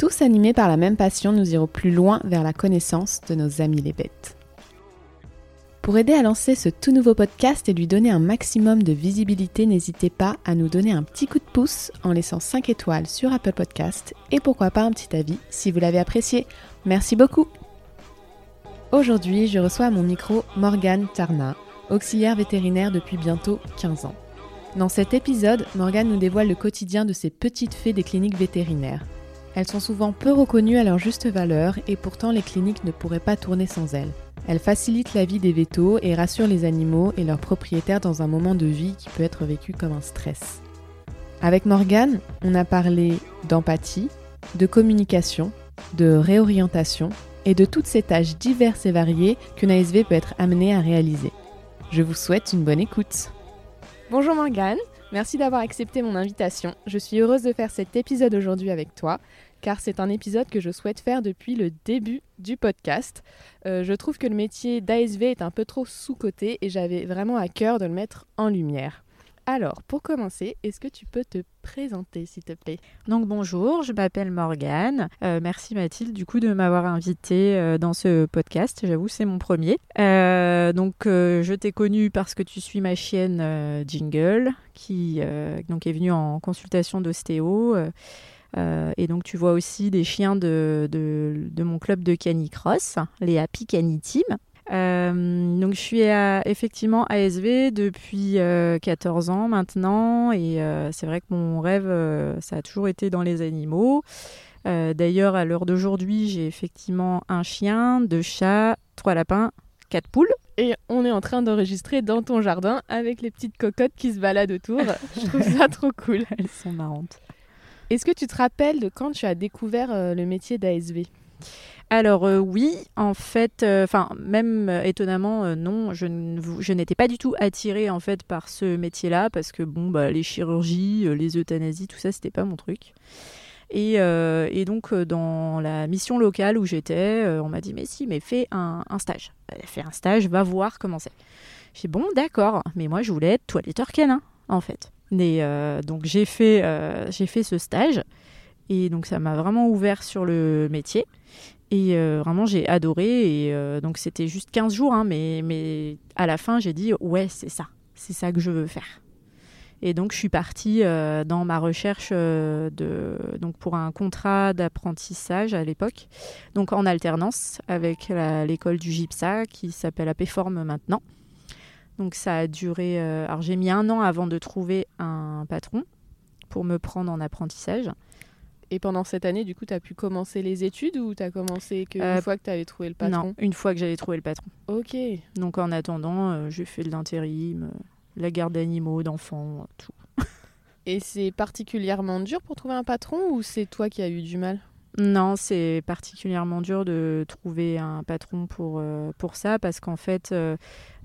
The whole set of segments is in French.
Tous animés par la même passion, nous irons plus loin vers la connaissance de nos amis les bêtes. Pour aider à lancer ce tout nouveau podcast et lui donner un maximum de visibilité, n'hésitez pas à nous donner un petit coup de pouce en laissant 5 étoiles sur Apple Podcast et pourquoi pas un petit avis si vous l'avez apprécié. Merci beaucoup. Aujourd'hui, je reçois à mon micro Morgane Tarna, auxiliaire vétérinaire depuis bientôt 15 ans. Dans cet épisode, Morgane nous dévoile le quotidien de ces petites fées des cliniques vétérinaires. Elles sont souvent peu reconnues à leur juste valeur et pourtant les cliniques ne pourraient pas tourner sans elles. Elles facilitent la vie des vétos et rassurent les animaux et leurs propriétaires dans un moment de vie qui peut être vécu comme un stress. Avec Morgane, on a parlé d'empathie, de communication, de réorientation et de toutes ces tâches diverses et variées qu'une ASV peut être amenée à réaliser. Je vous souhaite une bonne écoute. Bonjour Morgane, merci d'avoir accepté mon invitation. Je suis heureuse de faire cet épisode aujourd'hui avec toi car c'est un épisode que je souhaite faire depuis le début du podcast. Euh, je trouve que le métier d'ASV est un peu trop sous-coté et j'avais vraiment à cœur de le mettre en lumière. Alors, pour commencer, est-ce que tu peux te présenter, s'il te plaît? Donc bonjour, je m'appelle Morgane. Euh, merci Mathilde, du coup, de m'avoir invitée euh, dans ce podcast. J'avoue, c'est mon premier. donc, je t'ai connue parce que tu suis ma chienne Jingle, qui donc est venue en consultation d'ostéo. Euh, et donc tu vois aussi des chiens de, de, mon club de canicross, les Happy Cani Team. Euh, donc je suis à, effectivement ASV depuis 14 euh, ans maintenant et c'est vrai que mon rêve ça a toujours été dans les animaux. D'ailleurs à l'heure d'aujourd'hui j'ai effectivement un chien, deux chats, trois lapins, quatre poules. Et on est en train d'enregistrer dans ton jardin avec les petites cocottes qui se baladent autour. je trouve ça trop cool. Elles sont marrantes. Est-ce que tu te rappelles de quand tu as découvert euh, le métier d'ASV alors euh, oui, en fait, euh, enfin même étonnamment non, je, n'étais pas du tout attirée en fait par ce métier-là parce que bon bah les chirurgies, les euthanasies, tout ça c'était pas mon truc. Et, donc dans la mission locale où j'étais, on m'a dit mais si, mais fais un, stage, fais un stage, va voir comment c'est. J'ai bon d'accord, mais moi je voulais être toiletteur canin en fait. Euh, donc j'ai fait, euh, j'ai fait ce stage et donc ça m'a vraiment ouvert sur le métier. Et euh, vraiment, j'ai adoré. Et donc, c'était juste 15 jours, hein, mais, à la fin, j'ai dit ouais, c'est ça. C'est ça que je veux faire. Et donc, je suis partie dans ma recherche pour un contrat d'apprentissage à l'époque, donc en alternance avec l'école du GIPSA qui s'appelle APForm maintenant. Donc ça a duré. Euh, alors j'ai mis un an avant de trouver un patron pour me prendre en apprentissage. Et pendant cette année, du coup, tu as pu commencer les études ou tu as commencé qu'une euh, fois que tu avais trouvé le patron? Non, une fois que j'avais trouvé le patron. Ok. Donc en attendant, euh, j'ai fait de l'intérim, la garde d'animaux, d'enfants, tout. Et c'est particulièrement dur pour trouver un patron ou c'est toi qui as eu du mal? Non, c'est particulièrement dur de trouver un patron pour, euh, pour ça parce qu'en fait, euh,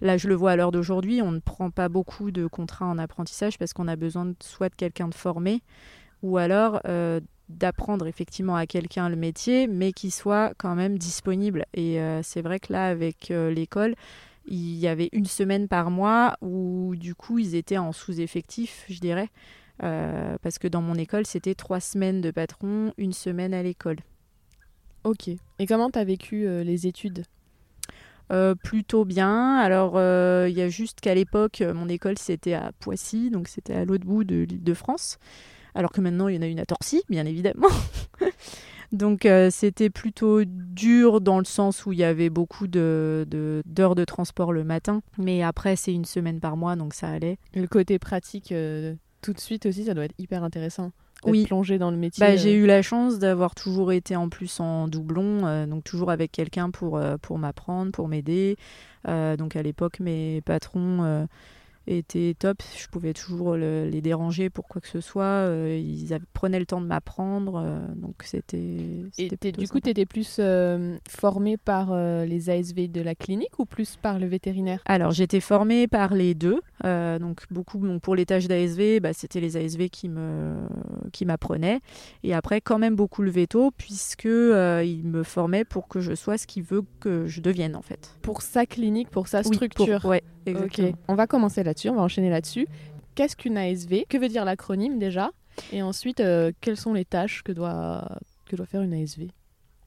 là je le vois à l'heure d'aujourd'hui, on ne prend pas beaucoup de contrats en apprentissage parce qu'on a besoin soit de quelqu'un de formé ou alors euh, d'apprendre effectivement à quelqu'un le métier mais qui soit quand même disponible. Et c'est vrai que là avec l'école, il y avait une semaine par mois où du coup ils étaient en sous-effectif, je dirais. Euh, parce que dans mon école, c'était trois semaines de patron, une semaine à l'école. Ok. Et comment tu as vécu euh, les études? Euh, plutôt bien. Alors, il y a juste qu'à l'époque, mon école, c'était à Poissy, donc c'était à l'autre bout de l'île de France. Alors que maintenant, il y en a une à Torcy, bien évidemment. donc, c'était plutôt dur dans le sens où il y avait beaucoup d'heures de, de, transport le matin. Mais après, c'est une semaine par mois, donc ça allait. Le côté pratique tout de suite aussi, ça doit être hyper intéressant. Oui. Plonger dans le métier. Bah, j'ai euh. eu la chance d'avoir toujours été en plus en doublon, euh, donc toujours avec quelqu'un pour, euh, pour m'apprendre, pour m'aider. donc à l'époque, mes patrons était top. Je pouvais toujours le- les déranger pour quoi que ce soit. Euh, ils prenaient le temps de m'apprendre. euh, donc c'était. Et du coup, tu étais plus euh, formé par euh, les ASV de la clinique ou plus par le vétérinaire? Alors, j'étais formée par les deux. Euh, donc, beaucoup donc, pour les tâches d'ASV, bah, c'était les ASV qui me qui m'apprenaient. Et après, quand même beaucoup le veto, puisque il me formait pour que je sois ce qu'il veut que je devienne, en fait. Pour sa clinique, pour sa Oui, pour- structure Ok, on va commencer là-dessus, on va enchaîner là-dessus. Qu'est-ce qu'une ASV Que veut dire l'acronyme déjà? Et ensuite, euh, quelles sont les tâches que doit, que doit faire une ASV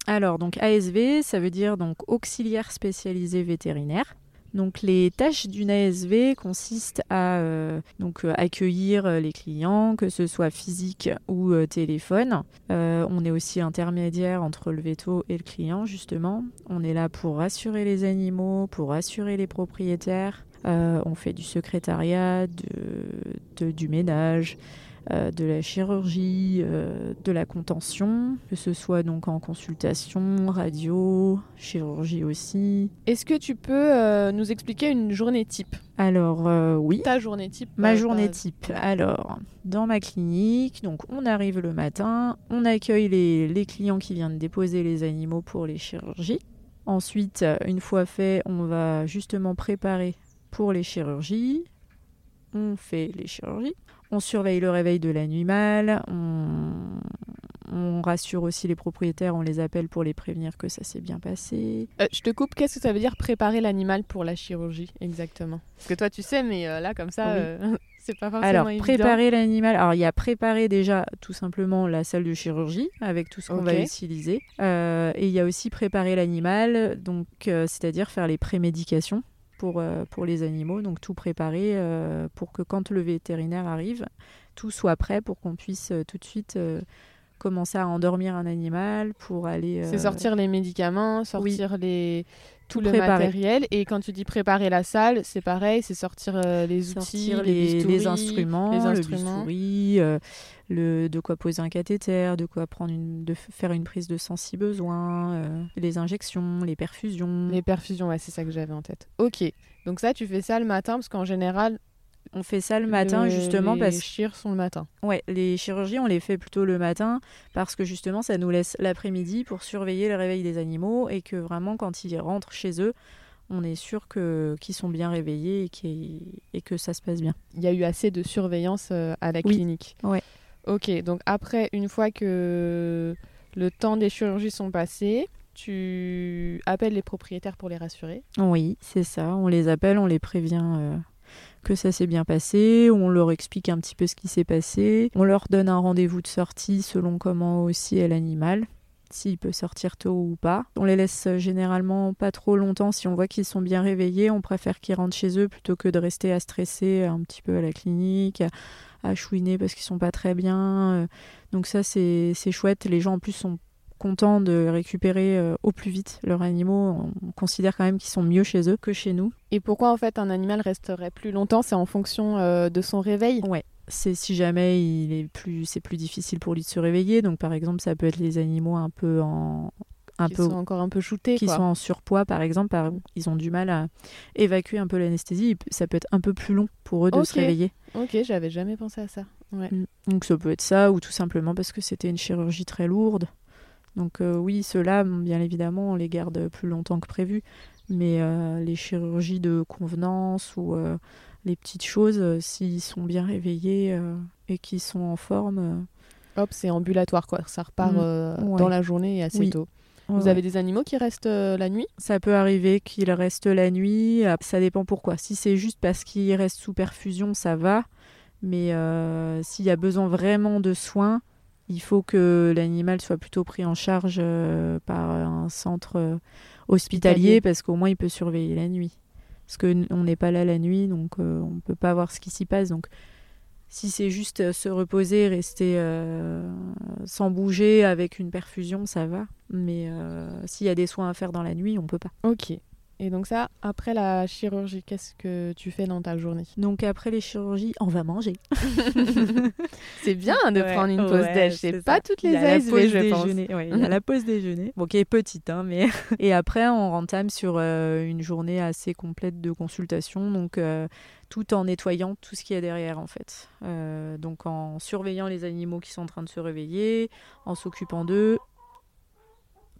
Alors, donc ASV, ça veut dire donc auxiliaire spécialisé vétérinaire. Donc les tâches d'une ASV consistent à euh, donc euh, accueillir les clients, que ce soit physique ou euh, téléphone. Euh, on est aussi intermédiaire entre le veto et le client justement. On est là pour rassurer les animaux, pour rassurer les propriétaires. Euh, on fait du secrétariat, de, de- du ménage, euh, de la chirurgie, euh, de la contention, que ce soit donc en consultation, radio, chirurgie aussi. Est-ce que tu peux nous expliquer une journée type? Alors oui, Ta journée type ma journée type. Alors, dans ma clinique, donc on arrive le matin, on accueille les, les clients qui viennent déposer les animaux pour les chirurgies. Ensuite, une fois fait, on va justement préparer pour les chirurgies. On fait les chirurgies. On surveille le réveil de l'animal. On, on rassure aussi les propriétaires. On les appelle pour les prévenir que ça s'est bien passé. Euh, je te coupe, qu'est-ce que ça veut dire préparer l'animal pour la chirurgie exactement? Parce que toi tu sais, mais euh, là comme ça, Oui. euh, c'est pas forcément Alors, évident. préparer l'animal. Alors, il y a préparer déjà tout simplement la salle de chirurgie avec tout ce qu'on va utiliser. Euh, et il y a aussi préparer l'animal, donc euh, c'est-à-dire faire les prémédications pour, euh, pour les animaux. Donc, tout préparer euh, pour que quand le vétérinaire arrive, tout soit prêt pour qu'on puisse euh, tout de suite commencer à endormir un animal pour aller. C'est euh, sortir les médicaments, sortir les tout, Tout le préparer. matériel. Et quand tu dis préparer la salle, c'est pareil, c'est sortir euh, les outils, les, les, bistouris, les instruments, les le instruments. bistouri, euh, le, de quoi poser un cathéter, de quoi prendre une, de faire une prise de sang si besoin, euh, les injections, les perfusions. Les perfusions, ouais, c'est ça que j'avais en tête. Ok, donc ça, tu fais ça le matin parce qu'en général, On fait ça le matin le- justement les parce chires sont le matin. ouais, les chirurgies on les fait plutôt le matin parce que justement ça nous laisse l'après-midi pour surveiller le réveil des animaux et que vraiment quand ils rentrent chez eux, on est sûr que qu'ils sont bien réveillés et que ça se passe bien. Il y a eu assez de surveillance euh, à la Oui. clinique. Ouais. Ok, donc après, une fois que le temps des chirurgies sont passés, tu appelles les propriétaires pour les rassurer? Oui, c'est ça. On les appelle, on les prévient euh, que ça s'est bien passé, on leur explique un petit peu ce qui s'est passé, on leur donne un rendez-vous de sortie selon comment aussi est l'animal, s'il peut sortir tôt ou pas. On les laisse généralement pas trop longtemps si on voit qu'ils sont bien réveillés, on préfère qu'ils rentrent chez eux plutôt que de rester à stresser un petit peu à la clinique, à, chouiner parce qu'ils sont pas très bien. euh. Donc ça c'est chouette, les gens en plus sont contents de récupérer euh, au plus vite leurs animaux. On considère quand même qu'ils sont mieux chez eux que chez nous. Et pourquoi en fait un animal resterait plus longtemps? C'est en fonction euh, de son réveil? Ouais. C'est si jamais il est plus, c'est plus difficile pour lui de se réveiller. Donc par exemple, ça peut être les animaux un peu en, un qui peu sont encore un peu shootés. qui quoi. sont en surpoids par exemple. Par- ils ont du mal à évacuer un peu l'anesthésie. Ça peut être un peu plus long pour eux de se réveiller. Ok, j'avais jamais pensé à ça. Ouais. Donc ça peut être ça ou tout simplement parce que c'était une chirurgie très lourde. Donc euh, oui, ceux-là, bien évidemment, on les garde plus longtemps que prévu. Mais euh, les chirurgies de convenance ou euh, les petites choses, s'ils sont bien réveillés et qu'ils sont en forme, Hop, c'est ambulatoire quoi. Ça repart Mm. Ouais. dans la journée et assez Oui. tôt. ouais, Vous avez des animaux qui restent la nuit? Ça peut arriver qu'ils restent la nuit. Ça dépend pourquoi. Si c'est juste parce qu'ils restent sous perfusion, ça va. Mais s'il y a besoin vraiment de soins, il faut que l'animal soit plutôt pris en charge euh, par un centre euh, hospitalier parce qu'au moins il peut surveiller la nuit. Parce qu'on n'est pas là la nuit, donc euh, on ne peut pas voir ce qui s'y passe. Donc si c'est juste se reposer, rester euh, sans bouger avec une perfusion, ça va. Mais euh, s'il y a des soins à faire dans la nuit, on peut pas. Ok. Et donc ça, après la chirurgie, qu'est-ce que tu fais dans ta journée? Donc après les chirurgies, on va manger. c'est bien de prendre une pause déj. C'est pas toutes les ASV, je pense. il y a la pause déjeuner, bon, qui est petite, hein, mais et après on rentame sur euh, une journée assez complète de consultation, donc euh, tout en nettoyant tout ce qu'il y a derrière en fait. Euh, donc en surveillant les animaux qui sont en train de se réveiller, en s'occupant d'eux,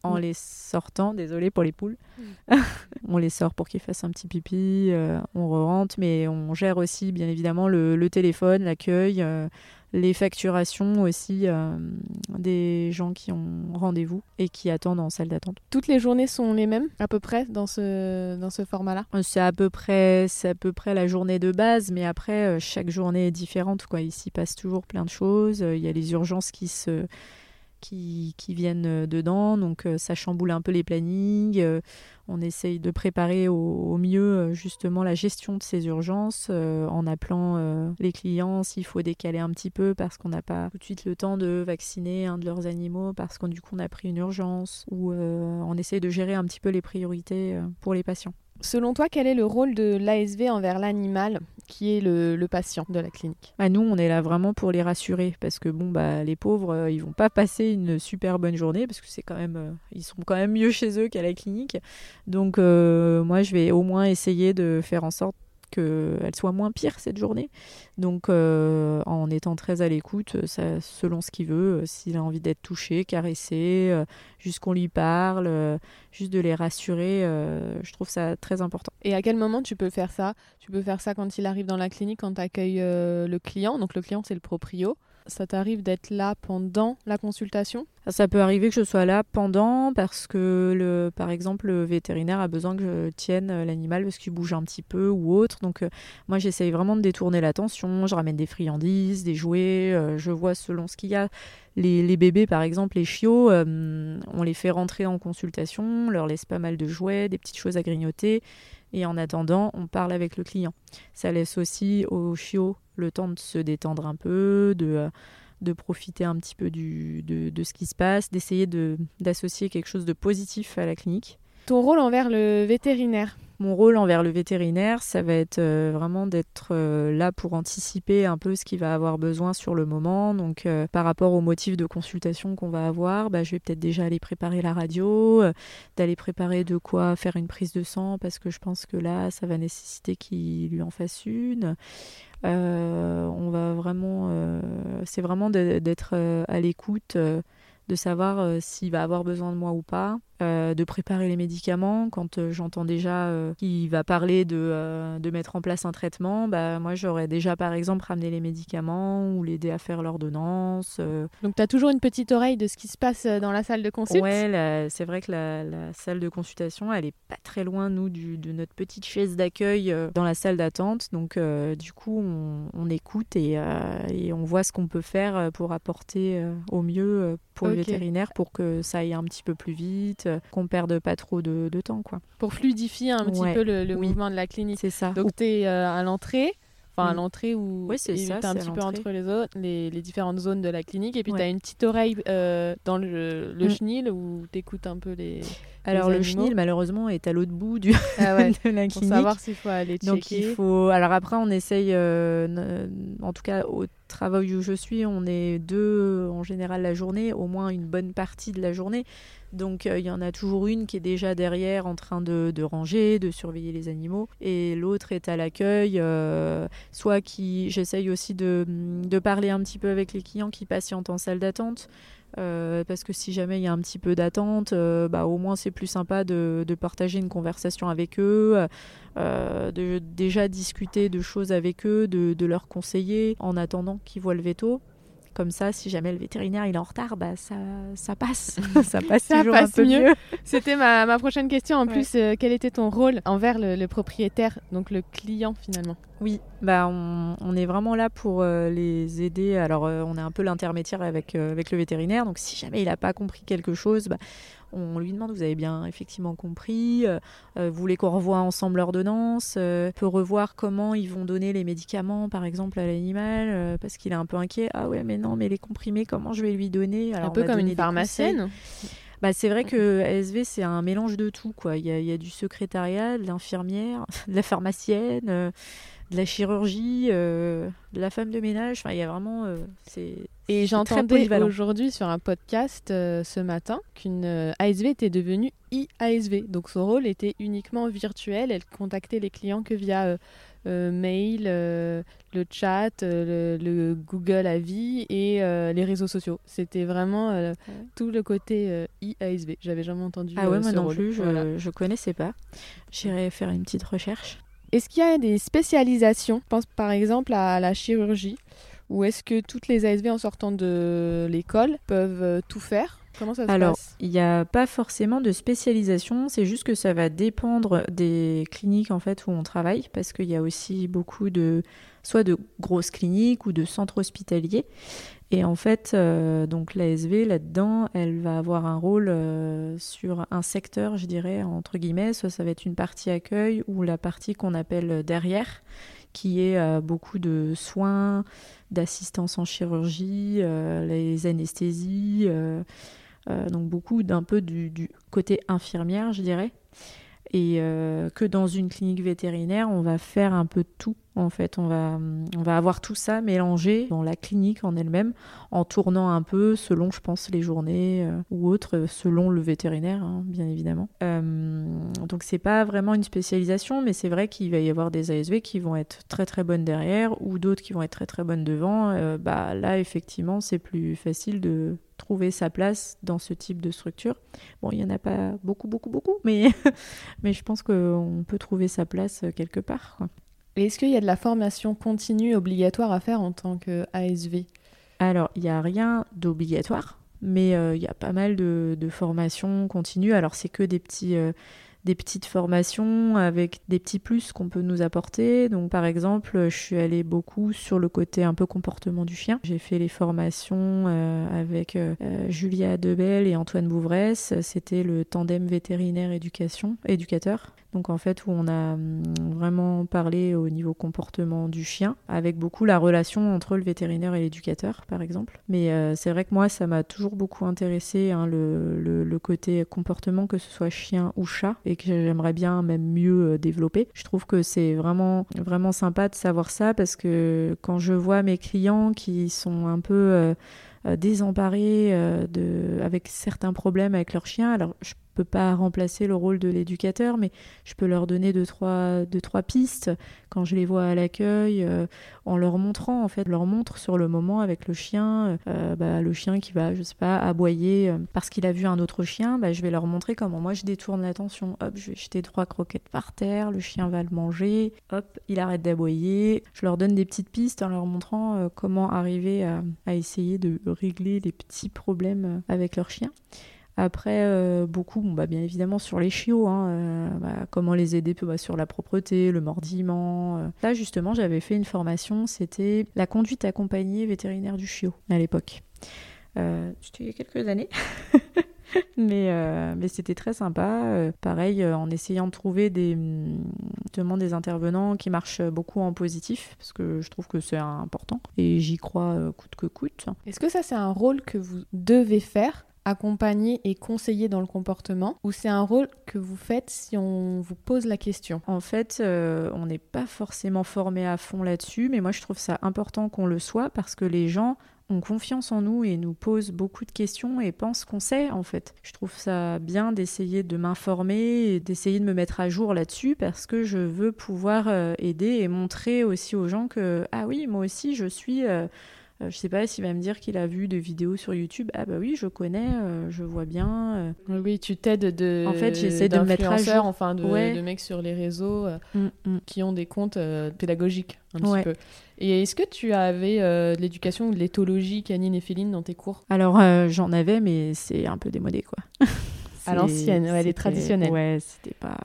en les sortant, désolé pour les poules, mm. on les sort pour qu'ils fassent un petit pipi, euh, on rentre, mais on gère aussi bien évidemment le, téléphone, l'accueil, euh, les facturations aussi euh, des gens qui ont rendez-vous et qui attendent en salle d'attente. Toutes les journées sont les mêmes à peu près dans ce, dans ce format-là? C'est à peu près à peu près la journée de base, mais après chaque journée est différente quoi. Ici passe toujours plein de choses. Il y a les urgences qui se qui, viennent euh, dedans. Donc euh, ça chamboule un peu les plannings. Euh, on essaye de préparer au, mieux justement la gestion de ces urgences en appelant les clients s'il faut décaler un petit peu parce qu'on n'a pas tout de suite le temps de vacciner un de leurs animaux parce qu'on du coup on a pris une urgence ou on essaye de gérer un petit peu les priorités pour les patients. Selon toi, quel est le rôle de l'ASV envers l'animal qui est le, patient de la clinique? Bah Nous, on est là vraiment pour les rassurer parce que bon, bah, les pauvres, euh, ils vont pas passer une super bonne journée parce que c'est quand même, euh, ils sont quand même mieux chez eux qu'à la clinique. Donc, euh, moi, je vais au moins essayer de faire en sorte qu'elle soit moins pire cette journée. Donc euh, en étant très à l'écoute, euh, selon ce qu'il veut, euh, s'il a envie d'être touché, caressé, juste qu'on lui parle, juste de les rassurer, je trouve ça très important. Et à quel moment tu peux faire ça? Tu peux faire ça quand il arrive dans la clinique, quand tu accueilles le client? Donc le client c'est le proprio ça t'arrive d'être là pendant la consultation? Ça peut arriver que je sois là pendant parce que, le, par exemple, le vétérinaire a besoin que je tienne l'animal parce qu'il bouge un petit peu ou autre. Donc, euh, moi, j'essaye vraiment de détourner l'attention. Je ramène des friandises, des jouets. Euh, je vois selon ce qu'il y a. Les, bébés, par exemple, les chiots, euh, on les fait rentrer en consultation, on leur laisse pas mal de jouets, des petites choses à grignoter. Et en attendant, on parle avec le client. Ça laisse aussi aux chiots le temps de se détendre un peu, de, euh, profiter un petit peu de, de ce qui se passe, d'essayer d'associer quelque chose de positif à la clinique. Ton rôle envers le vétérinaire mon rôle envers le vétérinaire, ça va être euh, vraiment d'être euh, là pour anticiper un peu ce qu'il va avoir besoin sur le moment. Donc, euh, par rapport aux motifs de consultation qu'on va avoir, bah, je vais peut-être déjà aller préparer la radio, d'aller préparer de quoi faire une prise de sang, parce que je pense que là, ça va nécessiter qu'il lui en fasse une. on va vraiment, c'est vraiment d'être à l'écoute, de savoir s'il va avoir besoin de moi ou pas. Euh, de préparer les médicaments. Quand euh, j'entends déjà euh, qu'il va parler de, de, mettre en place un traitement, bah, moi j'aurais déjà par exemple ramené les médicaments ou l'aider à faire l'ordonnance. Donc tu as toujours une petite oreille de ce qui se passe dans la salle de consultation Ouais, c'est vrai que la, salle de consultation, elle est pas très loin, nous, du, de notre petite chaise d'accueil dans la salle d'attente. Donc du coup, on, écoute et, et, on voit ce qu'on peut faire pour apporter au mieux pour le vétérinaire pour que ça aille un petit peu plus vite euh, qu'on perde pas trop de, temps. Quoi. Pour fluidifier un petit peu le, mouvement de la clinique. C'est ça. Donc tu es euh, à l'entrée enfin à mm. l'entrée où oui, c'est ça, un petit peu entre les, zones, les, différentes zones de la clinique et puis tu as une petite oreille euh, dans le, le mm. chenil où tu écoutes un peu les alors le chenil malheureusement est à l'autre bout du ah de la clinique pour savoir s'il faut aller checker. donc il faut alors après on essaye en tout cas au travail où je suis on est deux en général la journée au moins une bonne partie de la journée donc euh, il y en a toujours une qui est déjà derrière en train de, ranger, de surveiller les animaux, et l'autre est à l'accueil, euh, soit qui j'essaye aussi de, parler un petit peu avec les clients qui patientent en salle d'attente. Euh, parce que si jamais il y a un petit peu d'attente, bah, au moins c'est plus sympa de, partager une conversation avec eux, de déjà discuter de choses avec eux, de leur conseiller en attendant qu'ils voient le veto. Comme ça, si jamais le vétérinaire il est en retard, bah, ça, ça passe. ça passe toujours un peu mieux. C'était ma, ma, prochaine question. En plus, euh, quel était ton rôle envers le, propriétaire, donc le client finalement? Oui, bah, on, on, est vraiment là pour euh, les aider. Alors, euh, on est un peu l'intermédiaire avec, avec le vétérinaire. Donc, si jamais il n'a pas compris quelque chose, bah, on lui demande, vous avez bien effectivement compris, euh, euh, vous voulez qu'on revoie ensemble l'ordonnance, euh, peut revoir comment ils vont donner les médicaments par exemple à l'animal, parce qu'il est un peu inquiet, ah ouais mais non mais les comprimés comment je vais lui donner? Un peu comme une pharmacienne Bah, c'est vrai que ASV, c'est un mélange de tout. Quoi. Il, y a, il y a du secrétariat, de l'infirmière, de la pharmacienne, euh, de la chirurgie, euh, de la femme de ménage. Enfin, il y a vraiment. euh, c'est Et j'entendais aujourd'hui sur un podcast euh, ce matin qu'une ASV était devenue IASV. Donc son rôle était uniquement virtuel. Elle contactait les clients que via mail, le chat, le, le Google Avis et les réseaux sociaux. C'était vraiment Ouais. tout le côté IASV. J'avais jamais entendu Ah ouais, moi non rôle. plus, je, Voilà. je connaissais pas. J'irai faire une petite recherche. Est-ce qu'il y a des spécialisations? Je pense par exemple à la chirurgie. Ou est-ce que toutes les ASV en sortant de l'école peuvent euh, tout faire? Comment ça se Alors, passe? il n'y a pas forcément de spécialisation, c'est juste que ça va dépendre des cliniques en fait où on travaille, parce qu'il y a aussi beaucoup de soit de grosses cliniques ou de centres hospitaliers. Et en fait, euh, donc l'ASV là-dedans, elle va avoir un rôle euh, sur un secteur, je dirais entre guillemets, soit ça va être une partie accueil ou la partie qu'on appelle derrière, qui est euh, beaucoup de soins, d'assistance en chirurgie, euh, les anesthésies. euh, euh, donc beaucoup d'un peu du côté infirmière, je dirais. Et euh, que dans une clinique vétérinaire, on va faire un peu tout. En fait, on va, on va avoir tout ça mélangé dans la clinique en elle-même, en tournant un peu selon, je pense, les journées euh, ou autres, selon le vétérinaire, hein, bien évidemment. Euh, donc c'est pas vraiment une spécialisation, mais c'est vrai qu'il va y avoir des ASV qui vont être très très bonnes derrière ou d'autres qui vont être très très bonnes devant. Euh, bah là, effectivement, c'est plus facile de trouver sa place dans ce type de structure. Bon, il y en a pas beaucoup, beaucoup, beaucoup, mais, mais je pense qu'on peut trouver sa place quelque part. quoi. Et est-ce qu'il y a de la formation continue obligatoire à faire en tant que ASV Alors, il n'y a rien d'obligatoire, mais euh, il y a pas mal de, de formations continues. Alors, c'est que des petits. euh, des petites formations avec des petits plus qu'on peut nous apporter. Donc par exemple, je suis allée beaucoup sur le côté un peu comportement du chien. J'ai fait les formations euh, avec euh, euh, Julia Debel et Antoine Bouvresse. C'était le tandem vétérinaire éducation éducateur. Donc en fait où on a hum, vraiment parlé au niveau comportement du chien avec beaucoup la relation entre le vétérinaire et l'éducateur par exemple. Mais euh, c'est vrai que moi ça m'a toujours beaucoup intéressé hein, le, côté comportement que ce soit chien ou chat et que j'aimerais bien même mieux euh, développer. Je trouve que c'est vraiment sympa de savoir ça parce que quand je vois mes clients qui sont un peu euh, désemparés avec certains problèmes avec leur chien, alors je peux pas remplacer le rôle de l'éducateur, mais je peux leur donner deux trois, deux, trois pistes quand je les vois à l'accueil, euh, en leur montrant, en fait, leur montre sur le moment avec le chien, euh, bah, le chien qui va, je sais pas, aboyer euh, parce qu'il a vu un autre chien, bah, je vais leur montrer comment moi je détourne l'attention. Hop, je vais jeter trois croquettes par terre, le chien va le manger, hop, il arrête d'aboyer. Je leur donne des petites pistes en leur montrant comment arriver à, à essayer de régler les petits problèmes avec leur chien. Après, euh, beaucoup, bon, bah, bien évidemment, sur les chiots, hein, euh, bah, comment les aider bah, sur la propreté, le mordillement. euh. Là, justement, j'avais fait une formation, c'était la conduite accompagnée vétérinaire du chiot à l'époque. C'était il y a quelques années. mais c'était très sympa. Pareil, en essayant de trouver des, hum, justement des intervenants qui marchent beaucoup en positif, parce que je trouve que c'est important. Et j'y crois coûte que coûte. Est-ce que ça c'est un rôle que vous devez faire accompagner et conseiller dans le comportement ou c'est un rôle que vous faites si on vous pose la question? En fait, euh, on n'est pas forcément formé à fond là-dessus, mais moi je trouve ça important qu'on le soit parce que les gens ont confiance en nous et nous posent beaucoup de questions et pensent qu'on sait en fait. Je trouve ça bien d'essayer de m'informer d'essayer de me mettre à jour là-dessus parce que je veux pouvoir euh, aider et montrer aussi aux gens que ah oui, moi aussi je suis euh, je sais pas s'il va me dire qu'il a vu des vidéos sur YouTube. Ah bah oui, je connais, euh, je vois bien. euh. Oui, tu t'aides de En fait, j'essaie de me mettre à jour. enfin de, Ouais. de mecs sur les réseaux euh, Mm, mm. qui ont des comptes euh, pédagogiques un Ouais. petit peu. Et est-ce que tu avais euh, de l'éducation ou de l'éthologie canine et féline dans tes cours? Alors euh, j'en avais, mais c'est un peu démodé quoi. À l'ancienne, ouais, les c'était- traditionnelles. Ouais, c'était pas.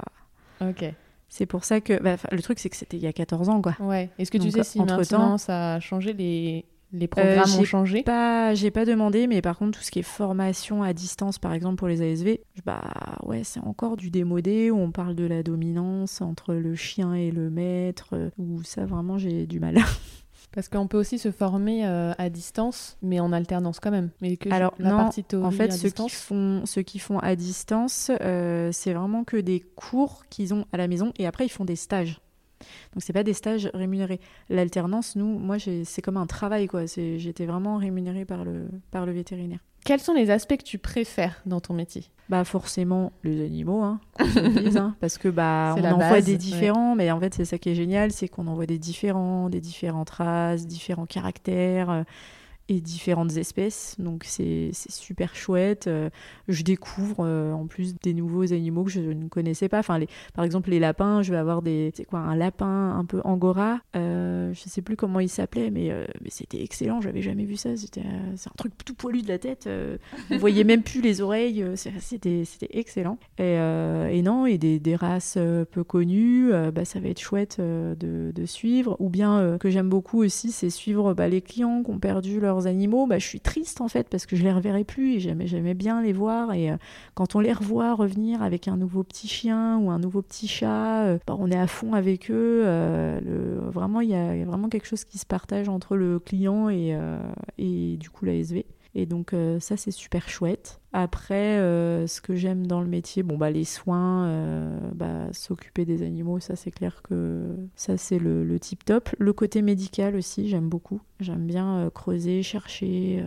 Ok. C'est pour ça que. bah, le truc, c'est que c'était il y a 14 ans, quoi. Ouais. Est-ce que tu sais si entre-temps- maintenant ça a changé les Les programmes j'ai ont changé? Pas, j'ai pas demandé, mais par contre, tout ce qui est formation à distance, par exemple pour les ASV, bah ouais, c'est encore du démodé où on parle de la dominance entre le chien et le maître, euh, où ça vraiment j'ai du mal. Parce qu'on peut aussi se former euh, à distance, mais en alternance quand même. Mais que Alors, la non, partie En fait, ceux qui, font, ceux qui font à distance, euh, c'est vraiment que des cours qu'ils ont à la maison et après ils font des stages. Donc c'est pas des stages rémunérés. L'alternance, nous, moi, c'est comme un travail quoi. C'est- J'étais vraiment rémunérée par le par le vétérinaire. quels sont les aspects que tu préfères dans ton métier? Bah forcément les animaux, hein, dise, hein, parce que bah on en voit des ouais. différents, mais en fait c'est ça qui est génial, c'est qu'on en voit des différents, des différentes races, différents caractères. Différentes espèces. Donc c'est super chouette. Euh, je découvre euh, en plus des nouveaux animaux que je ne connaissais pas. Enfin, les, par exemple, les lapins, je vais avoir des. C'est quoi Un lapin un peu angora. Euh, je sais plus comment il s'appelait, mais, euh, mais c'était excellent. J'avais jamais vu ça. C'était c'est un truc tout poilu de la tête. on voyait même plus les oreilles. C'était excellent. Et, et non, et des, des races peu connues, bah, ça va être chouette de, suivre. Ou bien, que j'aime beaucoup aussi, c'est suivre bah, les clients qui ont perdu leurs animaux. Bah, je suis triste en fait parce que je les reverrai plus et j'aimais bien les voir. Et euh, quand on les revoit revenir avec un nouveau petit chien ou un nouveau petit chat, euh, bah, on est à fond avec eux. euh, le- vraiment, il y, a vraiment quelque chose qui se partage entre le client et, et du coup la SV. Et donc euh, ça c'est super chouette. Après, euh, ce que j'aime dans le métier, bon bah les soins, euh, bah, s'occuper des animaux, ça c'est clair que ça c'est le, tip top. Le côté médical aussi, j'aime beaucoup. J'aime bien creuser, chercher.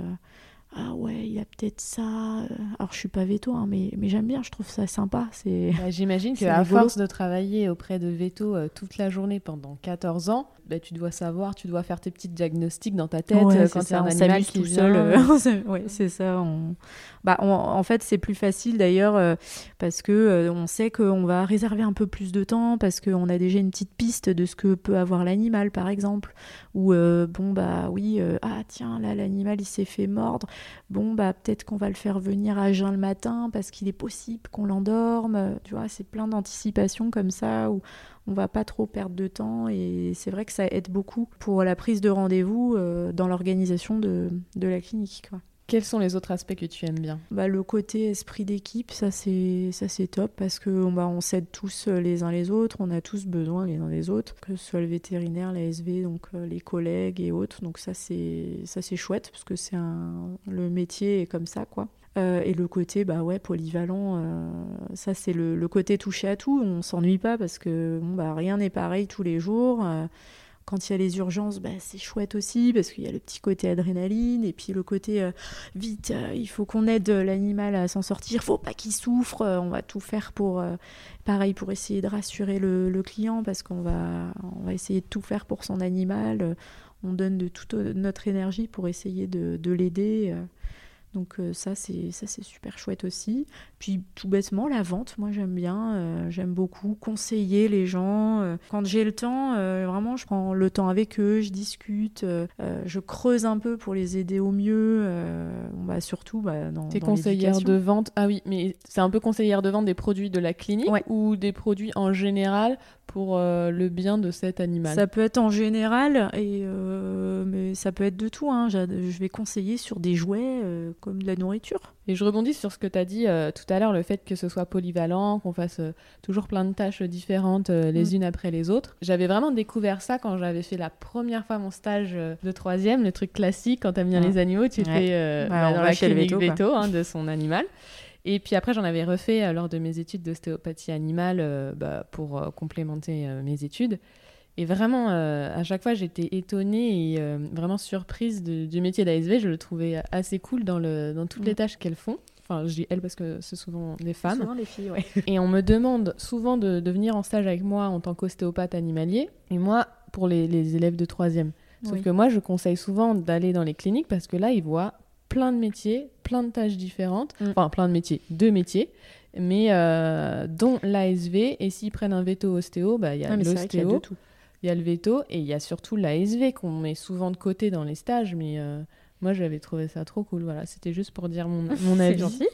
Ah ouais, il y a peut-être ça. euh. Alors je suis pas veto, hein, mais, mais j'aime bien, je trouve ça sympa. C'est Bah, J'imagine C'est qu'à force de travailler auprès de Veto euh, toute la journée pendant 14 ans, bah, tu dois savoir, tu dois faire tes petits diagnostics dans ta tête Ouais, euh, c'est quand a un on animal qui tout vient. seul. euh, ouais, c'est ça. on- Bah, on- en fait, c'est plus facile d'ailleurs parce que on sait qu'on va réserver un peu plus de temps parce qu'on a déjà une petite piste de ce que peut avoir l'animal, par exemple. Ou bon bah oui, ah tiens là l'animal il s'est fait mordre. Bon bah peut-être qu'on va le faire venir à jeun le matin parce qu'il est possible qu'on l'endorme. Tu vois, c'est plein d'anticipations comme ça où on va pas trop perdre de temps et c'est vrai que ça aide beaucoup pour la prise de rendez-vous euh, dans l'organisation de, la clinique. Quels sont les autres aspects que tu aimes bien? Bah, le côté esprit d'équipe, ça c'est ça c'est top parce que bah, on s'aide tous euh, les uns les autres, on a tous besoin les uns des autres, que ce soit le vétérinaire, la SV, donc euh, les collègues et autres. Donc ça c'est ça c'est chouette parce que c'est un le métier est comme ça quoi. Euh, et le côté bah ouais polyvalent, ça c'est le, côté touché à tout. On s'ennuie pas parce que bon, bah rien n'est pareil tous les jours. Quand il y a les urgences, bah, c'est chouette aussi parce qu'il y a le petit côté adrénaline et puis le côté euh, vite, euh, il faut qu'on aide l'animal à s'en sortir, faut pas qu'il souffre, euh, on va tout faire pour, pareil, pour essayer de rassurer le, client parce qu'on va, on va essayer de tout faire pour son animal, on donne de toute notre énergie pour essayer de l'aider. Donc euh, ça c'est ça c'est super chouette aussi. Puis tout bêtement la vente, moi j'aime bien, euh, j'aime beaucoup conseiller les gens. euh. quand j'ai le temps, euh, vraiment je prends le temps avec eux, je discute, euh, je creuse un peu pour les aider au mieux. bah, surtout bah, dans, T'es conseillère de vente Ah oui, mais c'est un peu conseillère de vente des produits de la clinique Ouais. ou des produits en général pour euh, le bien de cet animal Ça peut être en général, et, euh, mais ça peut être de tout. hein. Je vais conseiller sur des jouets euh, comme de la nourriture. Et je rebondis sur ce que tu as dit tout à l'heure, le fait que ce soit polyvalent, qu'on fasse toujours plein de tâches différentes les Mm. unes après les autres. J'avais vraiment découvert ça quand j'avais fait la première fois mon stage de troisième, le truc classique, quand t'aimes bien Ouais. les animaux, tu Ouais. fais Ouais, bah, on dans la clinique veto, hein, de son animal. Et puis après, j'en avais refait euh, lors de mes études d'ostéopathie animale euh, bah, pour euh, complémenter mes études. Et vraiment, euh, à chaque fois, j'étais étonnée et euh, vraiment surprise de- du métier d'ASV. Je le trouvais assez cool dans, le, dans toutes Mm. les tâches qu'elles font. Enfin, je dis elles parce que c'est souvent des femmes. Souvent les filles, ouais. Et on me demande souvent de, de venir en stage avec moi en tant qu'ostéopathe animalier. Et moi, pour les, les élèves de troisième. Sauf Oui. que moi, je conseille souvent d'aller dans les cliniques parce que là, ils voient plein de métiers, plein de tâches différentes. Mm. Enfin, plein de métiers, deux métiers. Mais euh, dont l'ASV. Et s'ils prennent un veto ostéo, bah, il y a Ouais, mais c'est vrai qu'il y a de l'ostéo, il y a le veto et il y a surtout l'ASV qu'on met souvent de côté dans les stages. Mais euh, moi, j'avais trouvé ça trop cool. Voilà, c'était juste pour dire mon, avis. gentil.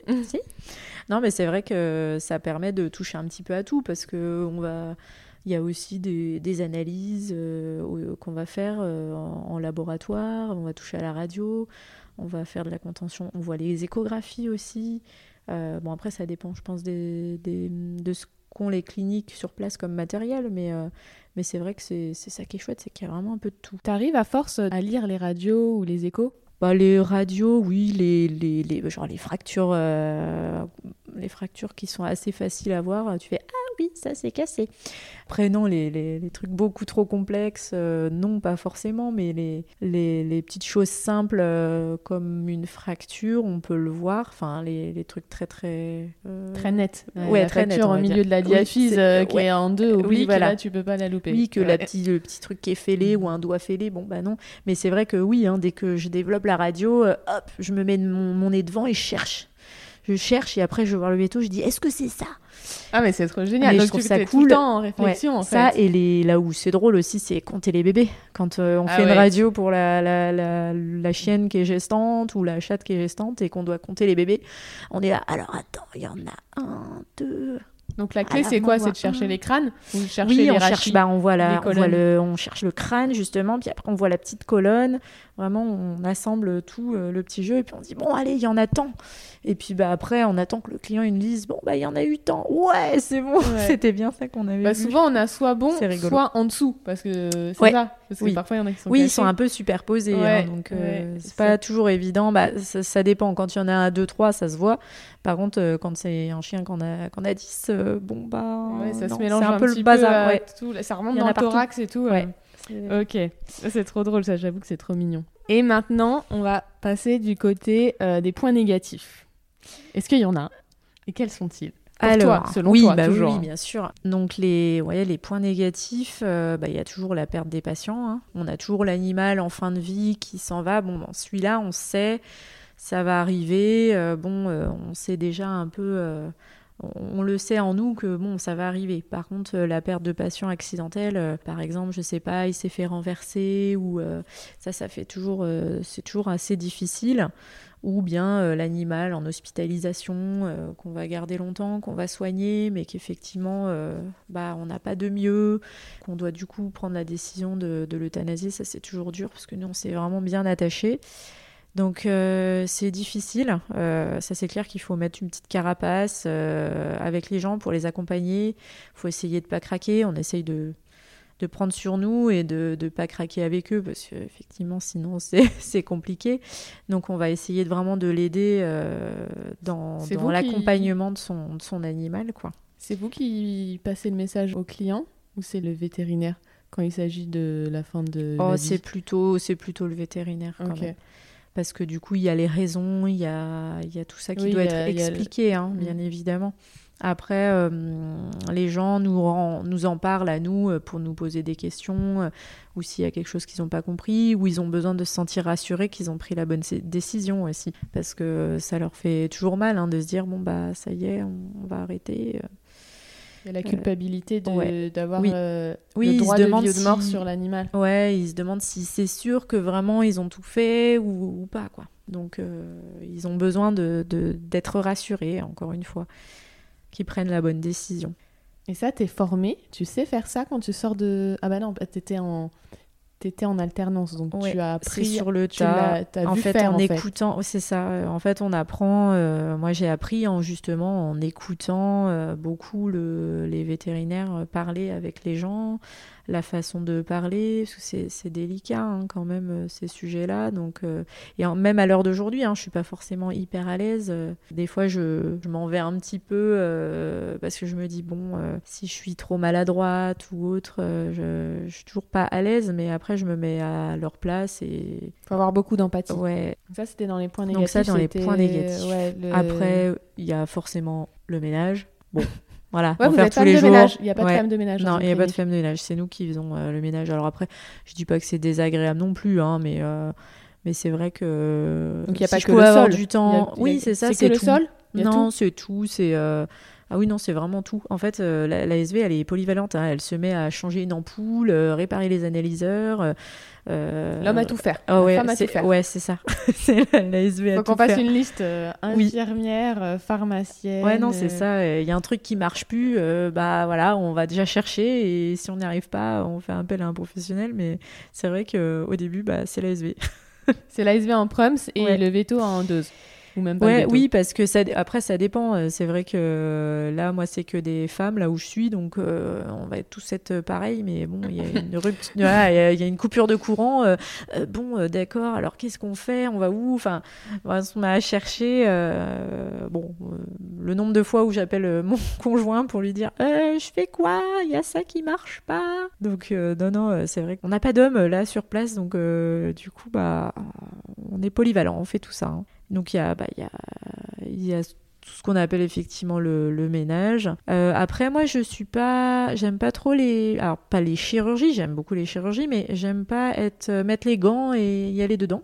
Non, mais c'est vrai que ça permet de toucher un petit peu à tout parce que on va Il y a aussi des, des analyses euh, qu'on va faire euh, en, laboratoire, on va toucher à la radio, on va faire de la contention, on voit les échographies aussi. Euh, bon, après, ça dépend, je pense, des, des, de ce qu'ont les cliniques sur place comme matériel, mais, mais c'est vrai que c'est ça qui est chouette, c'est qu'il y a vraiment un peu de tout. Tu arrives à force à lire les radios ou les échos? Bah, les radios, oui, les, les, les, genre les fractures, les fractures qui sont assez faciles à voir. Tu fais ah oui, ça c'est cassé. Après, non, les, les, trucs beaucoup trop complexes, euh, non, pas forcément, mais les, les, petites choses simples euh, comme une fracture, on peut le voir. Enfin, les, trucs très, très. Euh, très nets. Ouais, la très fracture au milieu de la diaphyse qui est en deux, oui, voilà. là, tu peux pas la louper. Oui, que la petit, le petit truc qui est fêlé ou un doigt fêlé, bon, bah non. Mais c'est vrai que oui, hein, dès que je développe la radio, hop, je me mets mon, mon nez devant et je cherche je cherche et après je vois le veto, je dis est-ce que c'est ça? Ah mais c'est trop génial. Donc je trouve ça cool. Tout le temps en réflexion en fait. Ça et les là où c'est drôle aussi c'est compter les bébés. Quand euh, on ah fait une radio pour la, la, la, la, chienne qui est gestante ou la chatte qui est gestante et qu'on doit compter les bébés, on est là alors attends il y en a un deux donc la clé, c'est quoi? C'est de chercher les crânes ou chercher oui, les on cherche, bah, on, voit la, on, voit le, on cherche le crâne justement, puis après on voit la petite colonne. Vraiment, on assemble tout euh, le petit jeu et puis on dit bon allez, il y en a tant. Et puis bah après, on attend que le client nous dise bon bah il y en a eu tant. Ouais, c'est bon. C'était bien ça qu'on avait. Bah, souvent on a soit bon, soit en dessous parce que c'est ça. Parce que parfois il y en a qui sont. Oui, ils sont un peu superposés, hein, donc euh, c'est pas toujours évident. Bah ça, dépend. Quand il y en a un, deux, trois, ça se voit. Par contre, euh, quand c'est un chien qu'on a qu'on a 10, bon bah ça se mélange un, peu le bazar. Tout, ça remonte dans le thorax et tout. Ok, c'est trop drôle ça, j'avoue que c'est trop mignon. Et maintenant, on va passer du côté euh, des points négatifs. Est-ce qu'il y en a? Et quels sont-ils? Alors, toi, selon oui, bah toujours. oui, bien sûr. Donc les, les points négatifs, euh, bah, il y a toujours la perte des patients. Hein. On a toujours l'animal en fin de vie qui s'en va. Bon, celui-là, on sait, ça va arriver. Euh, bon, on sait déjà un peu on le sait en nous que bon, ça va arriver. Par contre, euh, la perte de patient accidentelle, euh, par exemple, je sais pas, il s'est fait renverser ou euh, ça, ça fait toujours, c'est toujours assez difficile. Ou bien l'animal en hospitalisation qu'on va garder longtemps, qu'on va soigner, mais qu'effectivement, bah, on n'a pas de mieux, qu'on doit du coup prendre la décision de, de l'euthanasier. Ça, c'est toujours dur parce que nous, on s'est vraiment bien attaché. Donc euh, c'est difficile. Euh, ça c'est clair qu'il faut mettre une petite carapace euh, avec les gens pour les accompagner. Il faut essayer de pas craquer. On essaye de, de prendre sur nous et de ne pas craquer avec eux parce qu'effectivement sinon c'est compliqué. Donc on va essayer de vraiment de l'aider dans, dans l'accompagnement de, son, de son animal. quoi. C'est vous qui passez le message au client ou c'est le vétérinaire quand il s'agit de la fin de oh, c'est plutôt c'est plutôt le vétérinaire quand même parce que du coup, il y a les raisons, il y a, il y a tout ça qui doit être expliqué, hein, bien mm. évidemment. Après, euh, les gens nous, nous en parlent à nous euh, pour nous poser des questions, euh, ou s'il y a quelque chose qu'ils n'ont pas compris, ou ils ont besoin de se sentir rassurés qu'ils ont pris la bonne décision aussi. Parce que ça leur fait toujours mal hein, de se dire, bon, bah ça y est, on va arrêter. Il y a la culpabilité d'avoir oui. Euh, le droit de vie ou de mort sur l'animal. Ouais, ils se demandent si c'est sûr que vraiment ils ont tout fait ou, pas, quoi. Donc euh, ils ont besoin d'être de, d'être rassurés, encore une fois, qu'ils prennent la bonne décision. Et ça, t'es formé Tu sais faire ça quand tu sors de... Ah bah non, t'étais en tu en alternance, donc tu as appris sur le tas. en fait, en, écoutant, c'est ça. En fait, on apprend. Euh, moi, j'ai appris en justement en écoutant euh, beaucoup le, les vétérinaires parler avec les gens, la façon de parler, parce que c'est délicat hein, quand même euh, ces sujets-là. Donc, euh, et même à l'heure d'aujourd'hui, hein, je suis pas forcément hyper à l'aise. Euh, des fois, je, je m'en vais un petit peu parce que je me dis bon, si je suis trop maladroite ou autre, je, je suis toujours pas à l'aise. Mais après, je me mets à leur place et faut avoir beaucoup d'empathie. Ouais. ça, c'était dans les points négatifs. Donc ça, dans les points négatifs. Après, il y a forcément le ménage. Bon, Voilà, ouais, faire tous les jours. Ménage. Il n'y a pas de femme de ménage. Non, il n'y a pas de femme de ménage. C'est nous qui faisons euh, le ménage. Alors après, je dis pas que c'est désagréable non plus, hein, mais euh, mais c'est vrai que donc il n'y a pas que le sol. du temps. Oui, c'est ça. C'est que le sol? Non, c'est tout. C'est euh, Ah oui, non, c'est vraiment tout. En fait, euh, la, la SV, elle est polyvalente. hein. Elle se met à changer une ampoule, euh, réparer les analyseurs. euh, L'homme à tout faire. Ah La ouais, femme à c'est- tout faire. ouais, c'est ça. c'est la, la SV à Faut qu'on fasse une liste euh, Oui. infirmière, euh, pharmacienne. Ouais, non, c'est euh, ça. Il y a un truc qui marche plus, euh, bah voilà, on va déjà chercher et si on n'y arrive pas, on fait appel à un professionnel. Mais c'est vrai qu'au début, bah, c'est la SV. C'est l'ASV en prums et Ouais. le veto en dose. Ou même pas le Ouais, veto. oui, parce que ça, après, ça dépend. Euh, C'est vrai que euh, là, moi, c'est que des femmes, là où je suis, donc euh, on va tous être pareil, mais bon, il y a une rupture, il y a- il y, a une coupure de courant. euh, bon, euh, d'accord, alors qu'est-ce qu'on fait On va où Enfin, on m'a cherché. bon, le nombre de fois où j'appelle mon conjoint pour lui dire Je fais quoi? Il y a ça qui marche pas. Donc, non, non, c'est vrai qu'on n'a pas d'hommes là sur place, donc du coup, bah, on est polyvalent, on fait tout ça. hein. Donc il y a, bah, il y a, il y a tout ce qu'on appelle effectivement le, le ménage. Euh, après, moi, je suis pas, j'aime pas trop les, alors pas les chirurgies, j'aime beaucoup les chirurgies, mais j'aime pas être euh, mettre les gants et y aller dedans,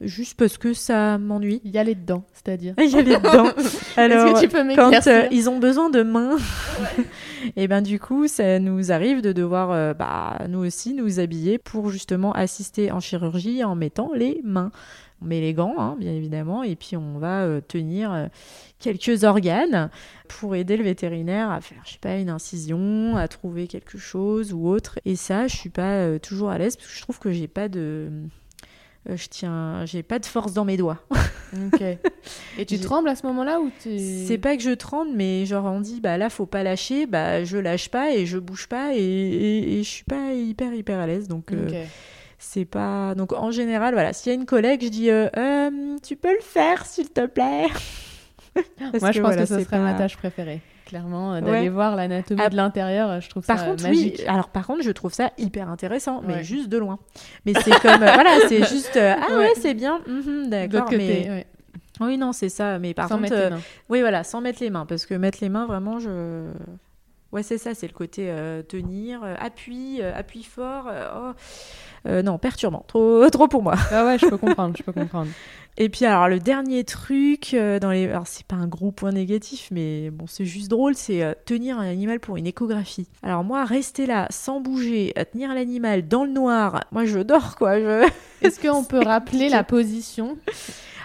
juste parce que ça m'ennuie. Y aller dedans, c'est-à-dire. Y aller dedans. Alors, que tu peux quand euh, ils ont besoin de mains, et ben du coup, ça nous arrive de devoir, euh, bah, nous aussi, nous habiller pour justement assister en chirurgie en mettant les mains. On met les gants, hein, bien évidemment, et puis on va euh, tenir euh, quelques organes pour aider le vétérinaire à faire, je sais pas, une incision, à trouver quelque chose ou autre. Et ça, je suis pas euh, toujours à l'aise parce que je trouve que j'ai pas de, je tiens, j'ai pas de force dans mes doigts. Ok. Et tu trembles à ce moment-là ou tu... C'est pas que je tremble, mais genre on dit bah là faut pas lâcher, bah je lâche pas et je bouge pas et, et, et je suis pas hyper hyper à l'aise donc euh. C'est pas donc en général voilà s'il y a une collègue je dis euh, Euh, tu peux le faire s'il te plaît. Moi, je pense voilà, que ce serait ma tâche préférée. Clairement, euh, d'aller Ouais. voir l'anatomie Ah, de l'intérieur, je trouve Par ça contre magique. oui alors par contre je trouve ça hyper intéressant mais Ouais. juste de loin. Mais c'est comme voilà c'est juste ah ouais, Ouais. c'est bien mhm, d'accord mais oui non c'est ça mais par sans contre. Oui, voilà, sans mettre les mains, parce que mettre les mains, vraiment, je... Ouais, c'est ça, c'est le côté euh, tenir, euh, appui, euh, appui fort. euh, oh. Non, perturbant, trop, trop pour moi. Ah ouais, je peux comprendre, je peux comprendre. Et puis, alors, le dernier truc, dans les... alors, c'est pas un gros point négatif, mais bon, c'est juste drôle, c'est tenir un animal pour une échographie. Alors, moi, rester là, sans bouger, à tenir l'animal dans le noir, moi, je dors, quoi. Je... Est-ce qu'on peut rappeler la position?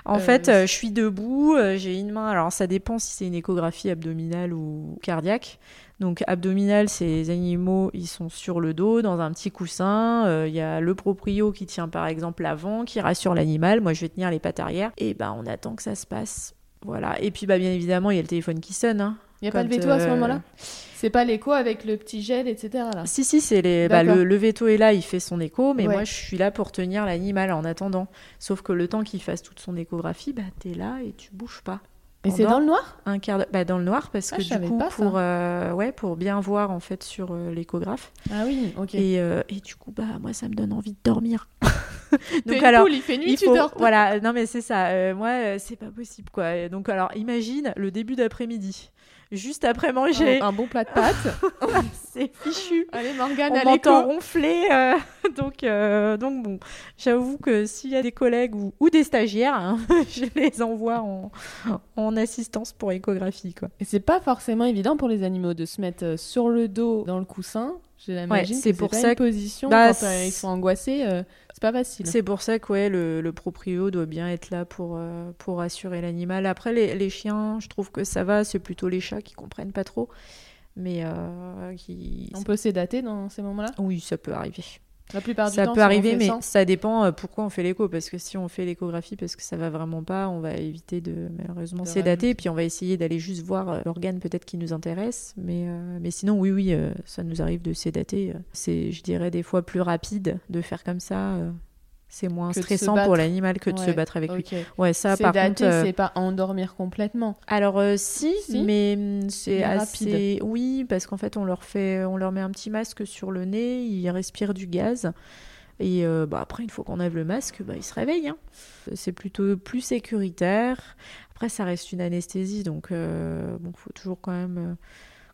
En Euh, fait, euh, je suis debout, euh, j'ai une main. Alors, ça dépend si c'est une échographie abdominale ou cardiaque. Donc, abdominale, c'est les animaux, ils sont sur le dos, dans un petit coussin. Euh, Il y a le proprio qui tient par exemple l'avant, qui rassure l'animal. Moi, je vais tenir les pattes arrière. Et ben, on attend que ça se passe. Voilà. Et puis, bah, bien évidemment, il y a le téléphone qui sonne. hein. Il n'y a pas le veto à ce euh, moment-là? C'est pas l'écho avec le petit gel, etc. Là. Si, si, c'est les... bah, le, le veto est là, il fait son écho, mais Ouais. moi, je suis là pour tenir l'animal en attendant. Sauf que le temps qu'il fasse toute son échographie, bah, t'es là et tu bouges pas. Et c'est dans le noir? Un quart d'heure- bah, dans le noir parce Ah, que du coup pas pour euh, ouais pour bien voir en fait sur euh, l'échographe Ah oui, ok. et, euh, et du coup bah moi ça me donne envie de dormir donc alors poule, il fait nuit, il tu faut dors pas. voilà non mais c'est ça moi c'est pas possible quoi donc alors imagine le début d'après-midi juste après manger Un, un bon plat de pâtes. c'est fichu Allez, Morgane, on m'entend ronfler euh, donc euh, donc bon j'avoue que s'il y a des collègues ou, ou des stagiaires hein, je les envoie en, en assistance pour échographie quoi Et c'est pas forcément évident pour les animaux de se mettre euh, sur le dos dans le coussin. J'imagine c'est que pour pas ça une que- position Bah, quand euh, ils c'est- sont angoissés. euh, c'est pas facile. C'est pour ça que ouais, le, le proprio doit bien être là pour, euh, pour assurer l'animal. Après, les, les chiens, je trouve que ça va, c'est plutôt les chats qui comprennent pas trop. Mais euh, qui. On peut sédater dans ces moments-là? Oui, ça peut arriver. La plupart du Ça temps, peut arriver, mais ça dépend euh, pourquoi on fait l'écho. Parce que si on fait l'échographie parce que ça va vraiment pas, on va éviter de malheureusement sédater. Puis on va essayer d'aller juste voir euh, l'organe peut-être qui nous intéresse. Mais, euh, mais sinon, oui, oui, euh, ça nous arrive de sédater. C'est, je dirais, des fois plus rapide de faire comme ça. euh, c'est moins stressant pour l'animal que de se battre avec lui. Ouais, ça, par Sédater, contre. euh, c'est pas endormir complètement. Alors euh, si, Si. mais hum, c'est assez. Oui, parce qu'en fait, on leur fait, on leur met un petit masque sur le nez, ils respirent du gaz. Et euh, bah, après, une fois qu'on enlève le masque, bah, ils se réveillent. hein. C'est plutôt plus sécuritaire. Après, ça reste une anesthésie, donc bon, faut toujours quand même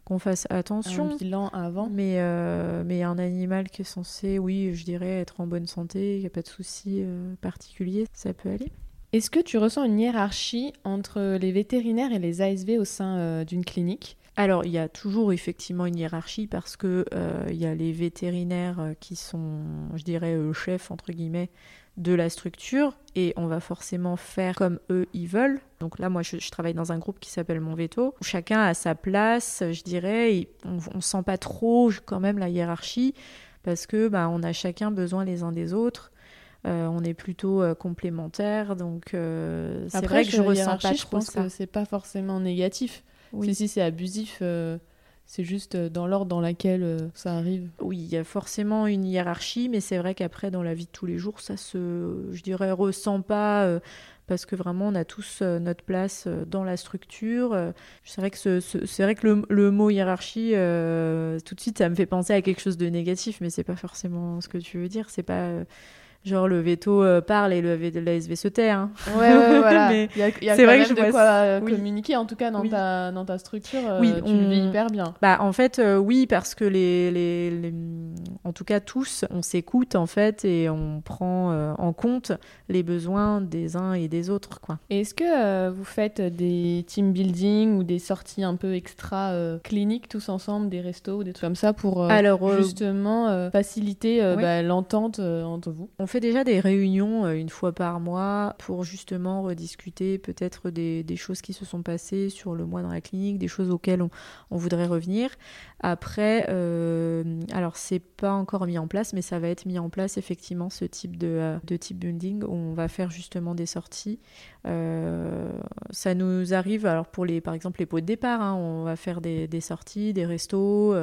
qu'on fasse attention. Un bilan avant. Mais, euh, mais un animal qui est censé, oui, je dirais, être en bonne santé, il n'y a pas de souci euh, particulier, ça peut aller. Est-ce que tu ressens une hiérarchie entre les vétérinaires et les ASV au sein euh, d'une clinique? Alors, il y a toujours effectivement une hiérarchie parce que euh, il y a les vétérinaires qui sont, je dirais, chefs entre guillemets de la structure et on va forcément faire comme eux ils veulent. Donc là, moi, je, je travaille dans un groupe qui s'appelle Mon Veto. Où chacun a sa place, je dirais. et on, on sent pas trop quand même la hiérarchie parce que bah, on a chacun besoin les uns des autres. Euh, on est plutôt euh, complémentaires, donc euh, c'est vrai que je ressens pas je trop pense ça. que c'est pas forcément négatif. Oui. Si, si c'est abusif, euh, c'est juste euh, dans l'ordre dans lequel euh, ça arrive. Oui, il y a forcément une hiérarchie, mais c'est vrai qu'après, dans la vie de tous les jours, ça se, je dirais, ressent pas euh, parce que vraiment, on a tous notre place dans la structure. C'est vrai que, vrai que le, mot hiérarchie, tout de suite, ça me fait penser à quelque chose de négatif, mais c'est pas forcément ce que tu veux dire. C'est pas genre le veto euh, parle et le, V- l'ASV se tait. hein. Ouais, ouais, voilà. Mais il y a, y quand vrai même que je de vois quoi euh, oui. communiquer, en tout cas dans, Oui. ta, dans ta structure, euh, Oui, tu le vis on- hyper bien. Bah, en fait, euh, oui, parce que les, les, les- en tout cas tous, on s'écoute en fait et on prend en compte les besoins des uns et des autres, quoi. Et Est-ce que vous faites des team building ou des sorties un peu extra cliniques tous ensemble, des restos ou des trucs comme ça pour Alors, justement faciliter bah, l'entente entre vous? On fait déjà des réunions euh, une fois par mois pour justement rediscuter peut-être des, choses qui se sont passées sur le mois dans la clinique, des choses auxquelles on, voudrait revenir. Après, euh, alors c'est pas encore mis en place, mais ça va être mis en place effectivement ce type de, euh, de type building où on va faire justement des sorties. Euh, ça nous arrive, alors pour les, par exemple les pots de départ, hein, on va faire des, sorties, des restos.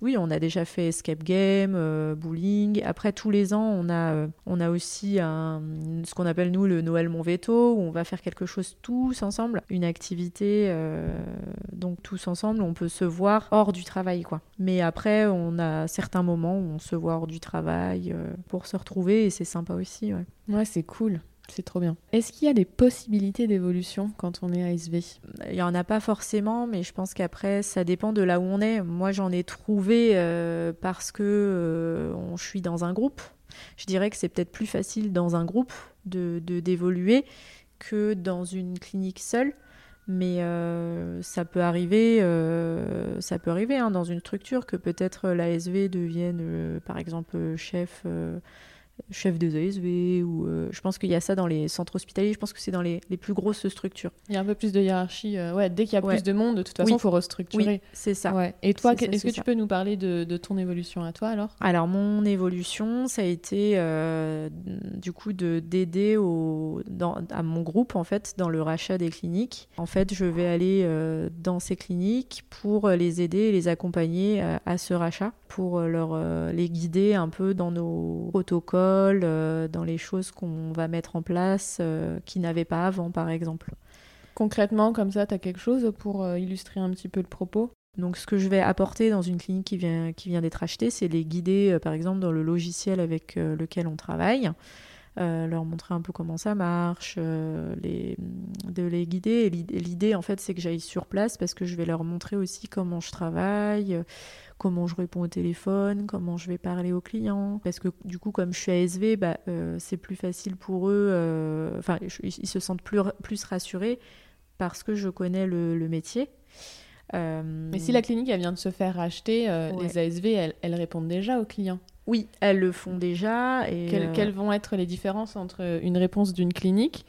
oui, on a déjà fait escape game, bowling. Après, tous les ans, on a, on a aussi un, ce qu'on appelle nous le Noël Mon Veto, où on va faire quelque chose tous ensemble, une activité, euh, donc tous ensemble, on peut se voir hors du travail, quoi. Mais après, on a certains moments où on se voit hors du travail euh, pour se retrouver, et c'est sympa aussi, ouais. Ouais, c'est cool. C'est trop bien. Est-ce qu'il y a des possibilités d'évolution quand on est ASV Il y en a pas forcément, mais je pense qu'après, ça dépend de là où on est. Moi, j'en ai trouvé euh, parce que euh, on- je suis dans un groupe. Je dirais que c'est peut-être plus facile dans un groupe de d'évoluer que dans une clinique seule. Mais euh, ça peut arriver, euh, ça peut arriver hein, dans une structure que peut-être l'ASV devienne, euh, par exemple, chef, chef des ASV. Ou euh, je pense qu'il y a ça dans les centres hospitaliers. Je pense que c'est dans les, les plus grosses structures. Il y a un peu plus de hiérarchie. euh, ouais, dès qu'il y a Ouais. plus de monde, de toute façon, il Oui. faut restructurer. Oui, c'est ça. Ouais. Et toi, est-ce que tu peux nous parler de, de ton évolution à toi alors? Alors mon évolution, ça a été euh, du coup de d'aider au dans- à mon groupe en fait dans le rachat des cliniques. En fait, je vais aller dans ces cliniques pour les aider et les accompagner à, à ce rachat, pour leur euh, les guider un peu dans nos protocoles, euh, dans les choses qu'on va mettre en place euh, qu'ils n'avaient pas avant par exemple. Concrètement, comme ça, tu as quelque chose pour euh, illustrer un petit peu le propos? Donc, ce que je vais apporter dans une clinique qui vient, qui vient d'être achetée, c'est les guider, euh, par exemple, dans le logiciel avec euh, lequel on travaille, euh, leur montrer un peu comment ça marche, euh, de les guider. Et l'id- l'idée, en fait, c'est que j'aille sur place parce que je vais leur montrer aussi comment je travaille, euh, comment je réponds au téléphone, comment je vais parler aux clients. Parce que, du coup, comme je suis ASV, bah, c'est plus facile pour eux, enfin, ils se sentent plus, plus rassurés parce que je connais le métier. Euh, Mais si la clinique elle vient de se faire racheter, euh, Ouais. les ASV elles, elles répondent déjà aux clients. Oui, elles le font déjà. Et Quelles, euh, quelles vont être les différences entre une réponse d'une clinique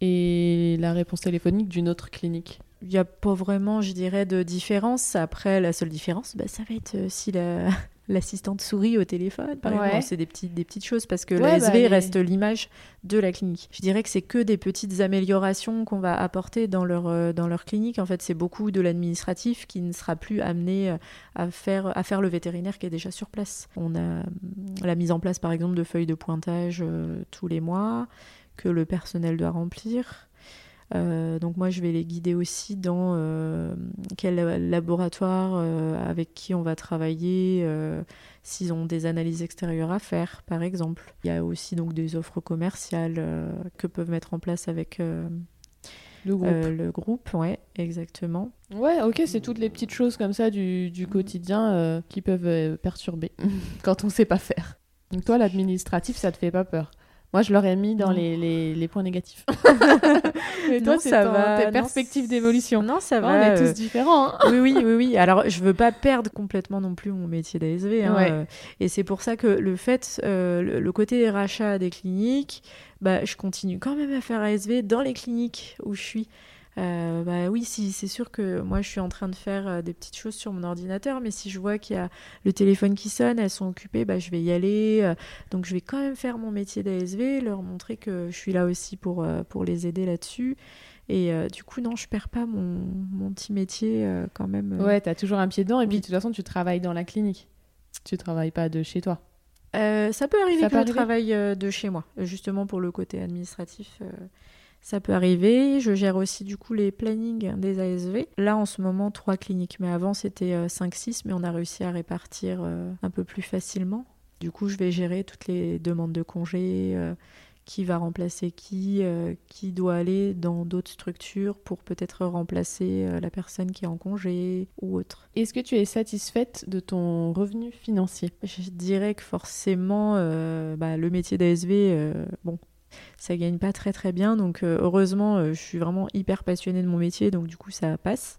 et la réponse téléphonique d'une autre clinique? Il n'y a pas vraiment, je dirais, de différence. Après, la seule différence, bah, ça va être euh, si la- l'assistante sourit au téléphone, par Ouais. exemple. C'est des, petites des petites choses parce que Ouais, la bah, SV reste l'image de la clinique. Je dirais que c'est que des petites améliorations qu'on va apporter dans leur, euh, dans leur clinique. En fait, c'est beaucoup de l'administratif qui ne sera plus amené euh, à faire, à faire le vétérinaire qui est déjà sur place. On a euh, la mise en place, par exemple, de feuilles de pointage euh, tous les mois que le personnel doit remplir. Euh, donc moi, je vais les guider aussi dans euh, quel laboratoire euh, avec qui on va travailler, s'ils ont des analyses extérieures à faire, par exemple. Il y a aussi donc des offres commerciales que peuvent mettre en place avec Le groupe. euh, le groupe. Ouais, exactement. Ouais, ok, c'est toutes les petites choses comme ça du, du quotidien euh, qui peuvent euh, perturber quand on sait pas faire. Donc toi, l'administratif, ça te fait pas peur Moi, je l'aurais mis dans les, les, les, points négatifs. Mais toi, ça va. Tes perspectives d'évolution. Non, ça va. On est tous différents. Hein. oui, oui, oui, oui. Alors, je veux pas perdre complètement non plus mon métier d'ASV. Hein, euh, et c'est pour ça que le fait, euh, le, côté rachat des cliniques, bah, je continue quand même à faire ASV dans les cliniques où je suis. Euh, bah oui, si, c'est sûr que moi je suis en train de faire euh, des petites choses sur mon ordinateur, mais si je vois qu'il y a le téléphone qui sonne, elles sont occupées, bah, je vais y aller. Euh. donc je vais quand même faire mon métier d'ASV, leur montrer que je suis là aussi pour, pour les aider là-dessus. Et du coup, non, je perds pas mon, mon petit métier quand même. Ouais, tu as toujours un pied dedans, et puis de toute façon, tu travailles dans la clinique. Tu travailles pas de chez toi. ça peut arriver que je travaille de chez moi, justement pour le côté administratif. Ça peut arriver. Je gère aussi du coup les plannings des ASV. Là en ce moment trois cliniques, mais avant c'était 5-6, euh, mais on a réussi à répartir euh, un peu plus facilement. Du coup je vais gérer toutes les demandes de congés, euh, qui va remplacer qui, qui doit aller dans d'autres structures pour peut-être remplacer la personne qui est en congé ou autre. Est-ce que tu es satisfaite de ton revenu financier? Je dirais que forcément, bah, le métier d'ASV, bon, ça gagne pas très très bien. Donc euh, heureusement, euh, je suis vraiment hyper passionnée de mon métier, donc du coup ça passe.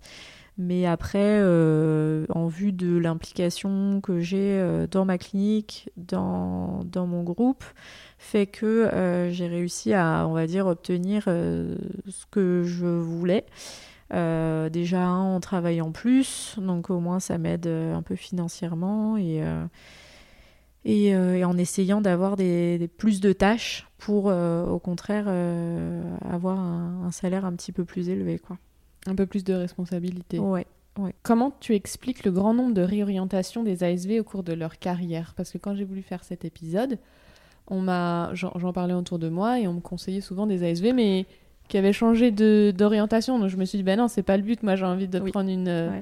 Mais après, euh, en vue de l'implication que j'ai dans ma clinique, dans, dans, mon groupe, fait que j'ai réussi à, on va dire, obtenir ce que je voulais. déjà en travaillant plus, donc au moins ça m'aide un peu financièrement euh, et, en essayant d'avoir des, plus de tâches pour, euh, au contraire, euh, avoir un, salaire un petit peu plus élevé. Quoi. Un peu plus de responsabilité. Ouais, ouais. Comment tu expliques le grand nombre de réorientations des ASV au cours de leur carrière? Parce que quand j'ai voulu faire cet épisode, on m'a, j'en parlais autour de moi et on me conseillait souvent des ASV, mais qui avaient changé d'orientation. Donc je me suis dit, ben non, c'est pas le but. Moi, j'ai envie de prendre une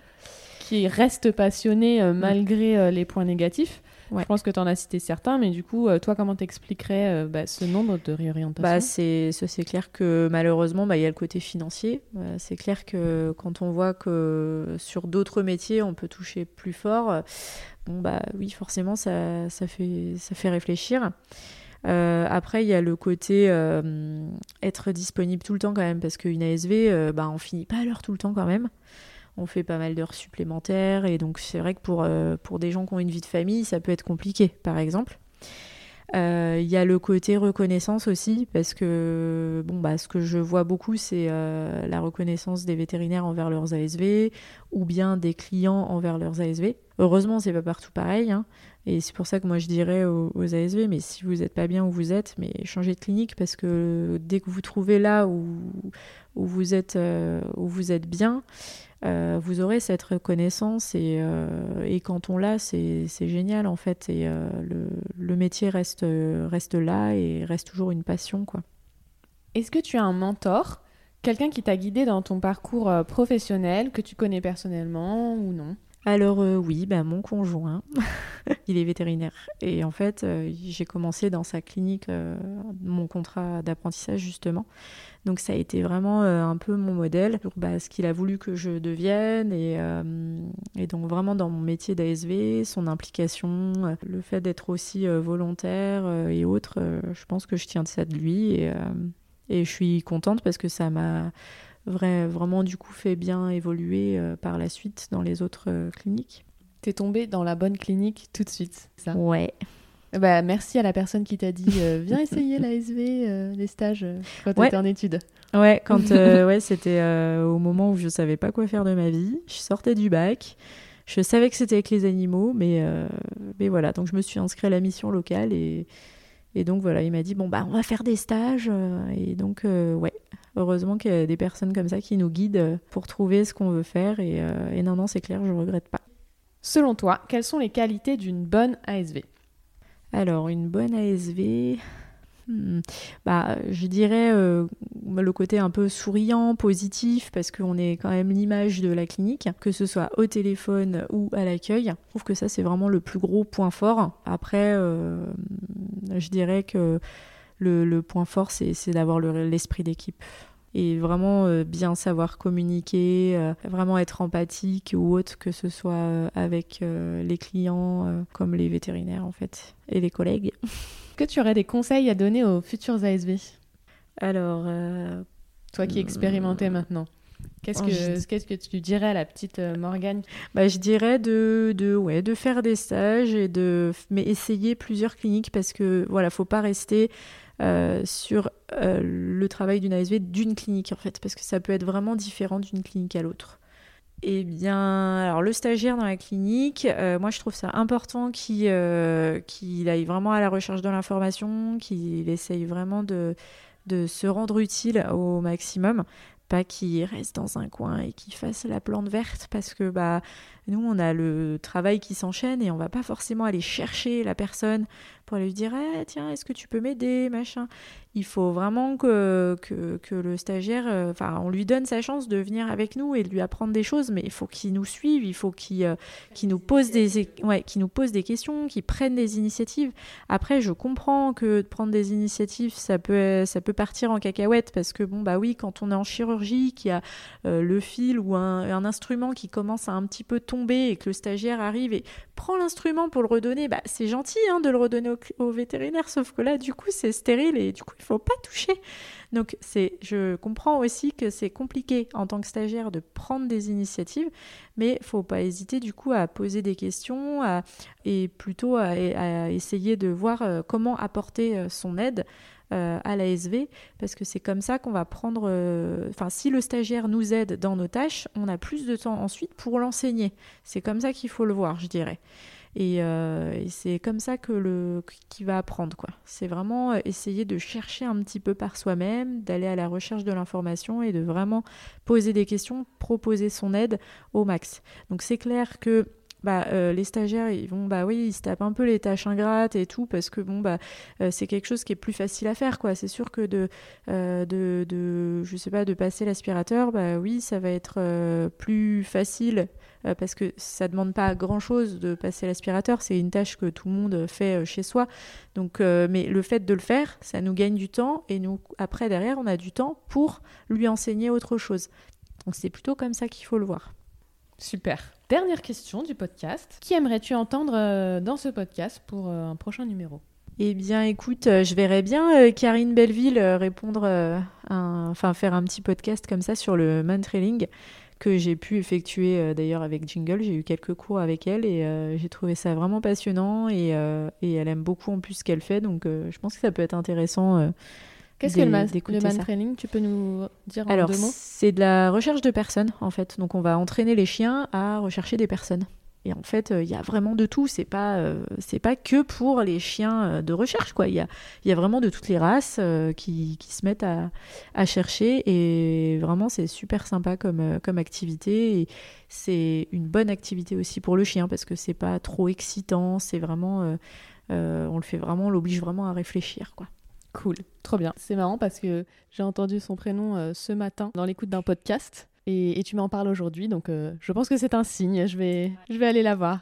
qui reste passionnée mm. malgré les points négatifs. Je pense que tu en as cité certains, mais du coup, euh, toi, comment t'expliquerais euh, bah, ce nombre de réorientations? Bah, c'est, c'est clair que malheureusement, bah, il y a le côté financier. Euh, c'est clair que quand on voit que sur d'autres métiers, on peut toucher plus fort, bon, bah oui, forcément, ça, ça, fait, ça fait réfléchir. après, il y a le côté être disponible tout le temps quand même, parce qu'une ASV, bah, on finit pas à l'heure tout le temps quand même on fait pas mal d'heures supplémentaires et donc c'est vrai que pour, euh, pour des gens qui ont une vie de famille, ça peut être compliqué, par exemple. Euh, il y a le côté reconnaissance aussi, parce que bon, bah, ce que je vois beaucoup, c'est euh, la reconnaissance des vétérinaires envers leurs ASV ou bien des clients envers leurs ASV. Heureusement, c'est pas partout pareil, hein, et c'est pour ça que moi je dirais aux, ASV, mais si vous n'êtes pas bien où vous êtes, mais changez de clinique, parce que dès que vous trouvez là où, où, vous, êtes, où vous êtes bien, euh, vous aurez cette reconnaissance et, euh, et quand on l'a, c'est génial en fait. Et euh, le, le, métier reste, reste là et reste toujours une passion. quoi. Est-ce que tu as un mentor, quelqu'un qui t'a guidé dans ton parcours professionnel, que tu connais personnellement ou non? Alors oui, bah, mon conjoint, il est vétérinaire. Et en fait, j'ai commencé dans sa clinique mon contrat d'apprentissage justement. Donc ça a été vraiment euh, un peu mon modèle pour bah, ce qu'il a voulu que je devienne euh, et, donc vraiment dans mon métier d'ASV, son implication, euh, le fait d'être aussi volontaire et autres, je pense que je tiens de ça de lui et, et je suis contente parce que ça m'a vraiment du coup fait bien évoluer par la suite dans les autres cliniques. T'es tombée dans la bonne clinique tout de suite, ça? Ouais. Bah, merci à la personne qui t'a dit euh, viens essayer l'ASV, euh, les stages euh, quand tu étais en études. Ouais, quand ouais, c'était au moment où je savais pas quoi faire de ma vie. Je sortais du bac. Je savais que c'était avec les animaux, mais, mais voilà. Donc je me suis inscrite à la mission locale et, et donc voilà, il m'a dit bon bah on va faire des stages et donc ouais, heureusement qu'il y a des personnes comme ça qui nous guident pour trouver ce qu'on veut faire et, et non non c'est clair, je regrette pas. Selon toi, quelles sont les qualités d'une bonne ASV alors, une bonne ASV, hmm, bah, je dirais euh, le côté un peu souriant, positif, parce qu'on est quand même l'image de la clinique, que ce soit au téléphone ou à l'accueil. Je trouve que ça, c'est vraiment le plus gros point fort. Après, euh, je dirais que le, point fort, c'est d'avoir l'esprit d'équipe. et vraiment euh, bien savoir communiquer, euh, vraiment être empathique ou autre que ce soit euh, avec les clients comme les vétérinaires en fait et les collègues. Que tu aurais des conseils à donner aux futurs ASV Alors, toi qui expérimentais maintenant. Qu'est-ce que, qu'est-ce que tu dirais à la petite Morgane? Bah, Je dirais de, de, ouais, de faire des stages et de mais essayer plusieurs cliniques parce que voilà, faut pas rester euh, sur euh, le travail d'une ASV d'une clinique en fait, parce que ça peut être vraiment différent d'une clinique à l'autre. Eh bien, alors le stagiaire dans la clinique, euh, moi je trouve ça important qu'il aille vraiment à la recherche de l'information, qu'il essaye vraiment de, de se rendre utile au maximum, pas qu'il reste dans un coin et qu'il fasse la plante verte parce que bah nous on a le travail qui s'enchaîne et on va pas forcément aller chercher la personne pour lui dire eh, tiens est-ce que tu peux m'aider machin il faut vraiment que, que, le stagiaire, euh, enfin, on lui donne sa chance de venir avec nous et de lui apprendre des choses, mais il faut qu'il nous suive, il faut qu'il euh, nous, pose des, ouais, nous pose des questions, qu'il prenne des initiatives. Après, je comprends que de prendre des initiatives, ça peut, ça peut partir en cacahuète, parce que, bon, bah oui, quand on est en chirurgie, qu'il y a euh, le fil ou un, instrument qui commence à un petit peu tomber et que le stagiaire arrive et prend l'instrument pour le redonner, bah, c'est gentil hein, de le redonner au, au vétérinaire, sauf que là, du coup, c'est stérile et du coup, il faut pas toucher. Donc c'est, je comprends aussi que c'est compliqué en tant que stagiaire de prendre des initiatives, mais faut pas hésiter du coup à poser des questions et plutôt à, essayer de voir euh, comment apporter euh, son aide. Euh, à l'ASV, parce que c'est comme ça qu'on va prendre. Enfin, si le stagiaire nous aide dans nos tâches, on a plus de temps ensuite pour l'enseigner. C'est comme ça qu'il faut le voir, je dirais. Euh, et, c'est comme ça que le qui va apprendre quoi. C'est vraiment euh, essayer de chercher un petit peu par soi-même, d'aller à la recherche de l'information et de vraiment poser des questions, proposer son aide au max. Donc c'est clair que bah, euh, les stagiaires, ils vont, bah oui, ils se tapent un peu les tâches ingrates et tout, parce que bon, bah, c'est quelque chose qui est plus facile à faire, quoi. C'est sûr que de, de, de, je sais pas, de passer l'aspirateur, bah oui, ça va être plus facile euh, parce que ça demande pas grand-chose de passer l'aspirateur, c'est une tâche que tout le monde fait euh, chez soi. Donc, euh, mais le fait de le faire, ça nous gagne du temps et nous, après, derrière, on a du temps pour lui enseigner autre chose. Donc c'est plutôt comme ça qu'il faut le voir. Super. Dernière question du podcast. Qui aimerais-tu entendre dans ce podcast pour un prochain numéro? Eh bien, écoute, je verrais bien Karine Belleville répondre, enfin faire un petit podcast comme ça sur le man trailing que j'ai pu effectuer euh, d'ailleurs avec Jingle. J'ai eu quelques cours avec elle et euh, j'ai trouvé ça vraiment passionnant et, euh, et, elle aime beaucoup en plus ce qu'elle fait. Donc je pense que ça peut être intéressant. Qu'est-ce que le, man, le man training Tu peux nous dire en Alors, deux mots? C'est de la recherche de personnes en fait. Donc on va entraîner les chiens à rechercher des personnes. Et en fait, euh, il y a vraiment de tout. C'est pas, euh, c'est pas que pour les chiens euh, de recherche, quoi. Il y a, y a vraiment de toutes les races qui, qui, se mettent à, à, chercher. Et vraiment, c'est super sympa comme, comme activité. Et c'est une bonne activité aussi pour le chien parce que c'est pas trop excitant. C'est vraiment, on le fait vraiment, on l'oblige vraiment à réfléchir, quoi. Cool, trop bien. C'est marrant parce que j'ai entendu son prénom ce matin dans l'écoute d'un podcast et, tu m'en parles aujourd'hui, donc euh, je pense que c'est un signe, je vais, je vais aller la voir.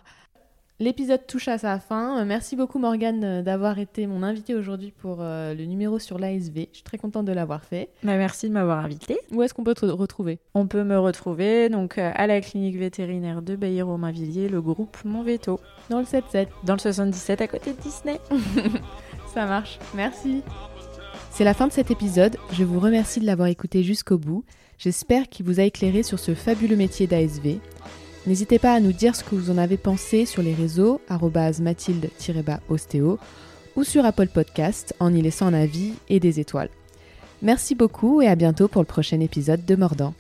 L'épisode touche à sa fin. Euh, merci beaucoup Morgane euh, d'avoir été mon invitée aujourd'hui pour le numéro sur l'ASV. Je suis très contente de l'avoir fait. Bah, merci de m'avoir invitée. Où est-ce qu'on peut te retrouver? On peut me retrouver donc à la clinique vétérinaire de Bailly-Romainvilliers, le groupe Mon Veto. Dans le 7-7. Dans le 77 à côté de Disney. Ça marche. Merci. C'est la fin de cet épisode. Je vous remercie de l'avoir écouté jusqu'au bout. J'espère qu'il vous a éclairé sur ce fabuleux métier d'ASV. N'hésitez pas à nous dire ce que vous en avez pensé sur les réseaux mathilde-ostéo ou sur Apple Podcast en y laissant un avis et des étoiles. Merci beaucoup et à bientôt pour le prochain épisode de Mordant.